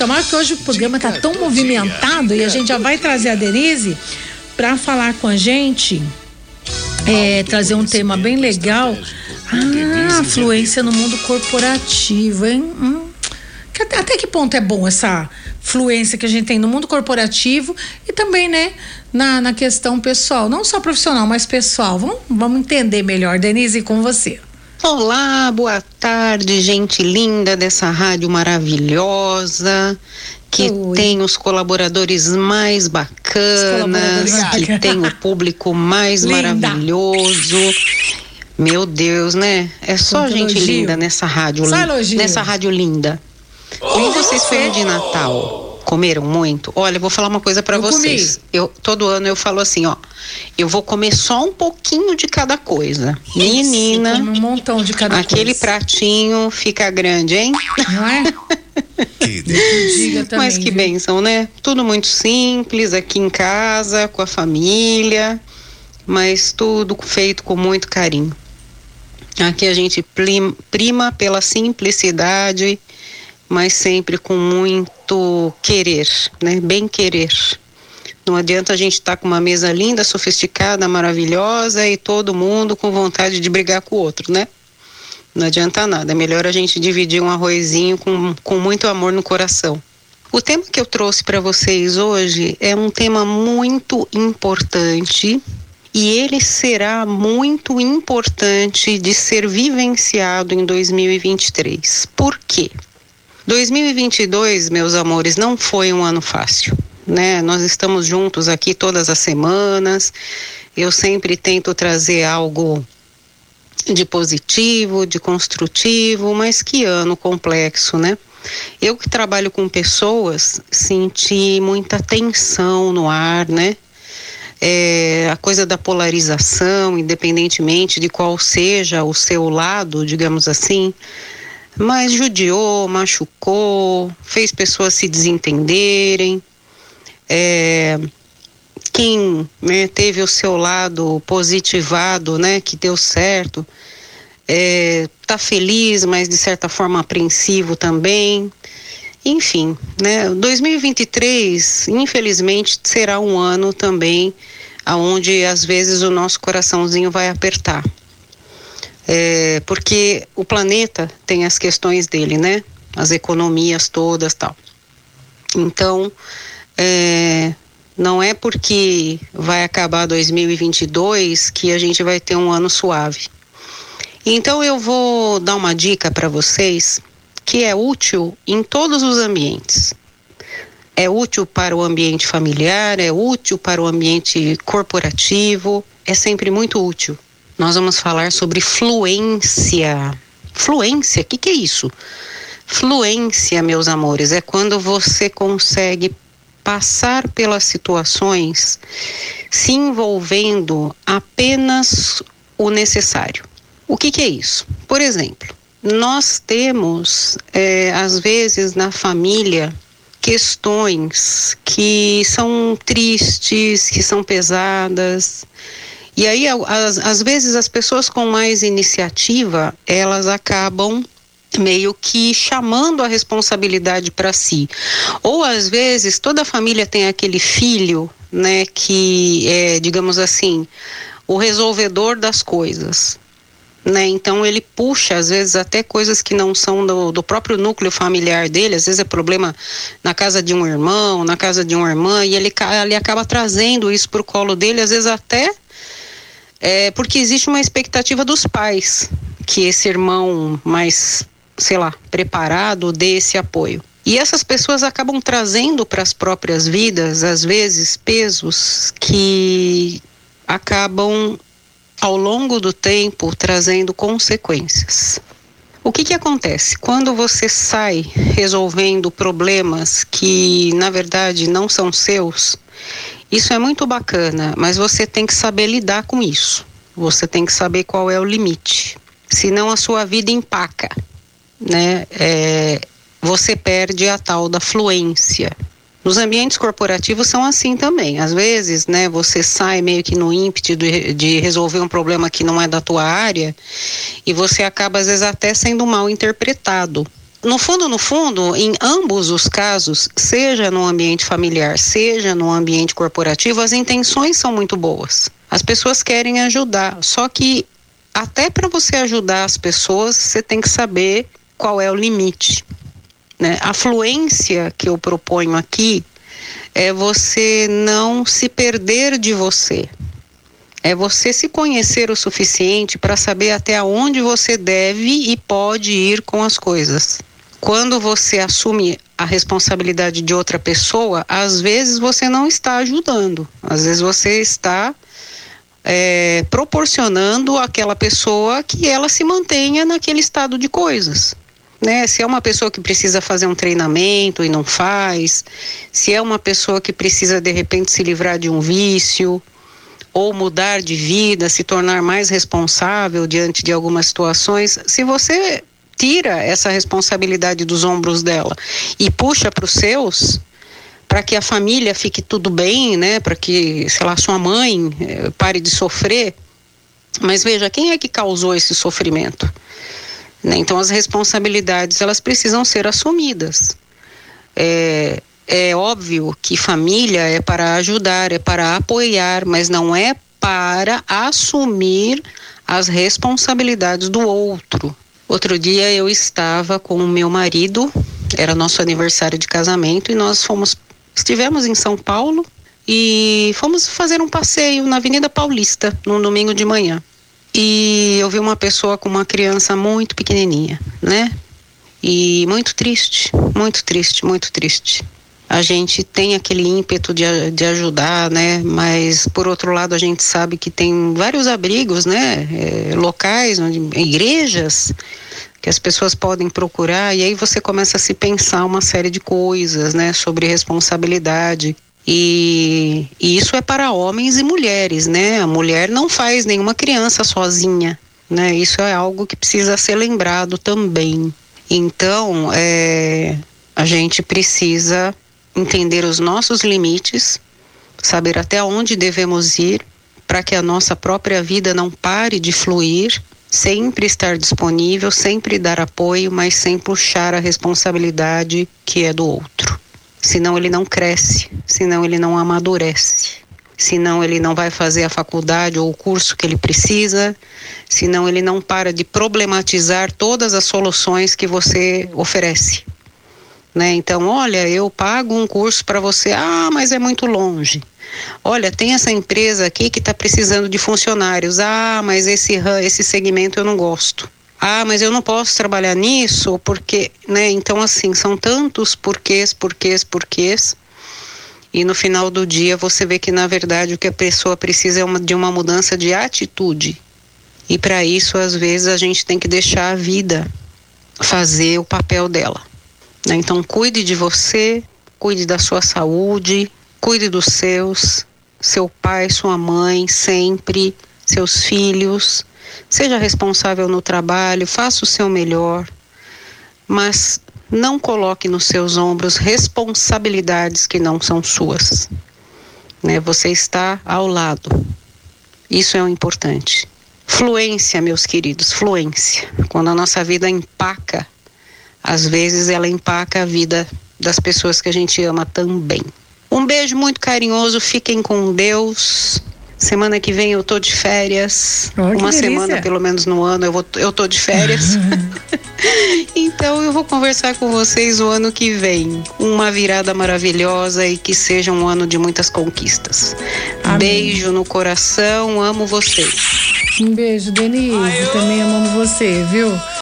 chamar que hoje o programa está tão movimentado e a gente já vai trazer a Denise para falar com a gente, é, trazer um tema bem legal. Ah, fluência no mundo corporativo, hein? Hum. Até, até que ponto é bom essa fluência que a gente tem no mundo corporativo e também, né, na, na questão pessoal, não só profissional, mas pessoal. Vamos, vamos entender melhor, Denise, com você. Olá, boa tarde, gente linda dessa rádio maravilhosa que Oi. tem os colaboradores mais bacanas, que tem o público mais maravilhoso. Meu Deus, né? É só Quanto gente elogio. linda nessa rádio, nessa rádio linda. Como vocês foram de Natal? Comeram muito? Olha, eu vou falar uma coisa para vocês. Comi. Eu todo ano eu falo assim, ó, eu vou comer só um pouquinho de cada coisa. Menina, um montão de cada aquele coisa. pratinho fica grande, hein? Não é? que Diga também, Mas que bênção, né? Tudo muito simples aqui em casa, com a família, mas tudo feito com muito carinho. Aqui a gente prima pela simplicidade mas sempre com muito querer, né? Bem querer. Não adianta a gente estar tá com uma mesa linda, sofisticada, maravilhosa e todo mundo com vontade de brigar com o outro, né? Não adianta nada. É melhor a gente dividir um arrozinho com, com muito amor no coração. O tema que eu trouxe para vocês hoje é um tema muito importante e ele será muito importante de ser vivenciado em 2023. Por quê? 2022, meus amores, não foi um ano fácil, né? Nós estamos juntos aqui todas as semanas. Eu sempre tento trazer algo de positivo, de construtivo, mas que ano complexo, né? Eu que trabalho com pessoas, senti muita tensão no ar, né? É, a coisa da polarização, independentemente de qual seja o seu lado, digamos assim, mas judiou, machucou, fez pessoas se desentenderem. É, quem né, teve o seu lado positivado, né, que deu certo, é, tá feliz, mas de certa forma apreensivo também. Enfim, né, 2023, infelizmente, será um ano também aonde às vezes o nosso coraçãozinho vai apertar é, porque o planeta tem as questões dele, né? As economias todas tal. Então, é, não é porque vai acabar 2022 que a gente vai ter um ano suave. Então, eu vou dar uma dica para vocês que é útil em todos os ambientes. É útil para o ambiente familiar, é útil para o ambiente corporativo, é sempre muito útil nós vamos falar sobre fluência. Fluência, o que, que é isso? Fluência, meus amores, é quando você consegue passar pelas situações se envolvendo apenas o necessário. O que, que é isso? Por exemplo, nós temos, é, às vezes, na família, questões que são tristes, que são pesadas, e aí, às, vezes, as pessoas com mais iniciativa, elas acabam meio que chamando a responsabilidade para si. Ou às vezes toda a família tem aquele filho, né, que é, digamos assim, o resolvedor das coisas. Né? Então ele puxa, às vezes, até coisas que não são do, do, próprio núcleo familiar dele, às vezes é problema na casa de um irmão, na casa de uma irmã, e ele, ele acaba trazendo isso para o colo dele, às vezes até é porque existe uma expectativa dos pais que esse irmão mais, sei lá, preparado dê esse apoio. E essas pessoas acabam trazendo para as próprias vidas, às vezes, pesos que acabam, ao longo do tempo, trazendo consequências. O que, que acontece? Quando você sai resolvendo problemas que, na verdade, não são seus isso é muito bacana, mas você tem que saber lidar com isso. Você tem que saber qual é o limite. Senão a sua vida empaca, né? É, você perde a tal da fluência. Nos ambientes corporativos são assim também. Às vezes, né, você sai meio que no ímpeto de, de, resolver um problema que não é da tua área e você acaba, às vezes, até sendo mal interpretado. No fundo, no fundo, em ambos os casos, seja no ambiente familiar, seja no ambiente corporativo, as intenções são muito boas. As pessoas querem ajudar, só que até para você ajudar as pessoas, você tem que saber qual é o limite. Né? A fluência que eu proponho aqui é você não se perder de você. É você se conhecer o suficiente para saber até onde você deve e pode ir com as coisas. Quando você assume a responsabilidade de outra pessoa, às vezes você não está ajudando, às vezes você está é, proporcionando àquela pessoa que ela se mantenha naquele estado de coisas. Né? Se é uma pessoa que precisa fazer um treinamento e não faz, se é uma pessoa que precisa de repente se livrar de um vício ou mudar de vida, se tornar mais responsável diante de algumas situações, se você tira essa responsabilidade dos ombros dela e puxa para os seus, para que a família fique tudo bem, né? Para que, sei lá, sua mãe eh, pare de sofrer. Mas veja, quem é que causou esse sofrimento? Né? Então, as responsabilidades elas precisam ser assumidas. É, é óbvio que família é para ajudar, é para apoiar, mas não é para assumir as responsabilidades do outro. Outro dia eu estava com o meu marido, era nosso aniversário de casamento e nós fomos, estivemos em São Paulo e fomos fazer um passeio na Avenida Paulista num domingo de manhã. E eu vi uma pessoa com uma criança muito pequenininha, né? E muito triste, muito triste, muito triste a gente tem aquele ímpeto de, de ajudar, né? Mas por outro lado a gente sabe que tem vários abrigos, né? É, locais, onde, igrejas que as pessoas podem procurar e aí você começa a se pensar uma série de coisas, né? Sobre responsabilidade. E, e isso é para homens e mulheres, né? A mulher não faz nenhuma criança sozinha, né? Isso é algo que precisa ser lembrado também. Então, é, a gente precisa entender os nossos limites, saber até onde devemos ir para que a nossa própria vida não pare de fluir, sempre estar disponível, sempre dar apoio, mas sem puxar a responsabilidade que é do outro. Senão ele não cresce, senão ele não amadurece senão ele não vai fazer a faculdade ou o curso que ele precisa, senão ele não para de problematizar todas as soluções que você oferece. Né? Então, olha, eu pago um curso para você, ah, mas é muito longe. Olha, tem essa empresa aqui que está precisando de funcionários, ah, mas esse, esse segmento eu não gosto. Ah, mas eu não posso trabalhar nisso porque, né? Então, assim, são tantos porquês, porquês, porquês. E no final do dia você vê que, na verdade, o que a pessoa precisa é uma, de uma mudança de atitude. E para isso, às vezes, a gente tem que deixar a vida fazer o papel dela. Né? Então, cuide de você, cuide da sua saúde, cuide dos seus, seu pai, sua mãe, sempre, seus filhos. Seja responsável no trabalho, faça o seu melhor, mas não coloque nos seus ombros responsabilidades que não são suas. Né? Você está ao lado. Isso é o importante. Fluência, meus queridos, fluência. Quando a nossa vida empaca às vezes ela empaca a vida das pessoas que a gente ama também. Um beijo muito carinhoso, fiquem com Deus. Semana que vem eu tô de férias. Oh, Uma semana, pelo menos no ano, eu, vou, eu tô de férias. então eu vou conversar com vocês o ano que vem. Uma virada maravilhosa e que seja um ano de muitas conquistas. Amém. Beijo no coração, amo vocês. Um beijo, Denise. Também amamos você, viu?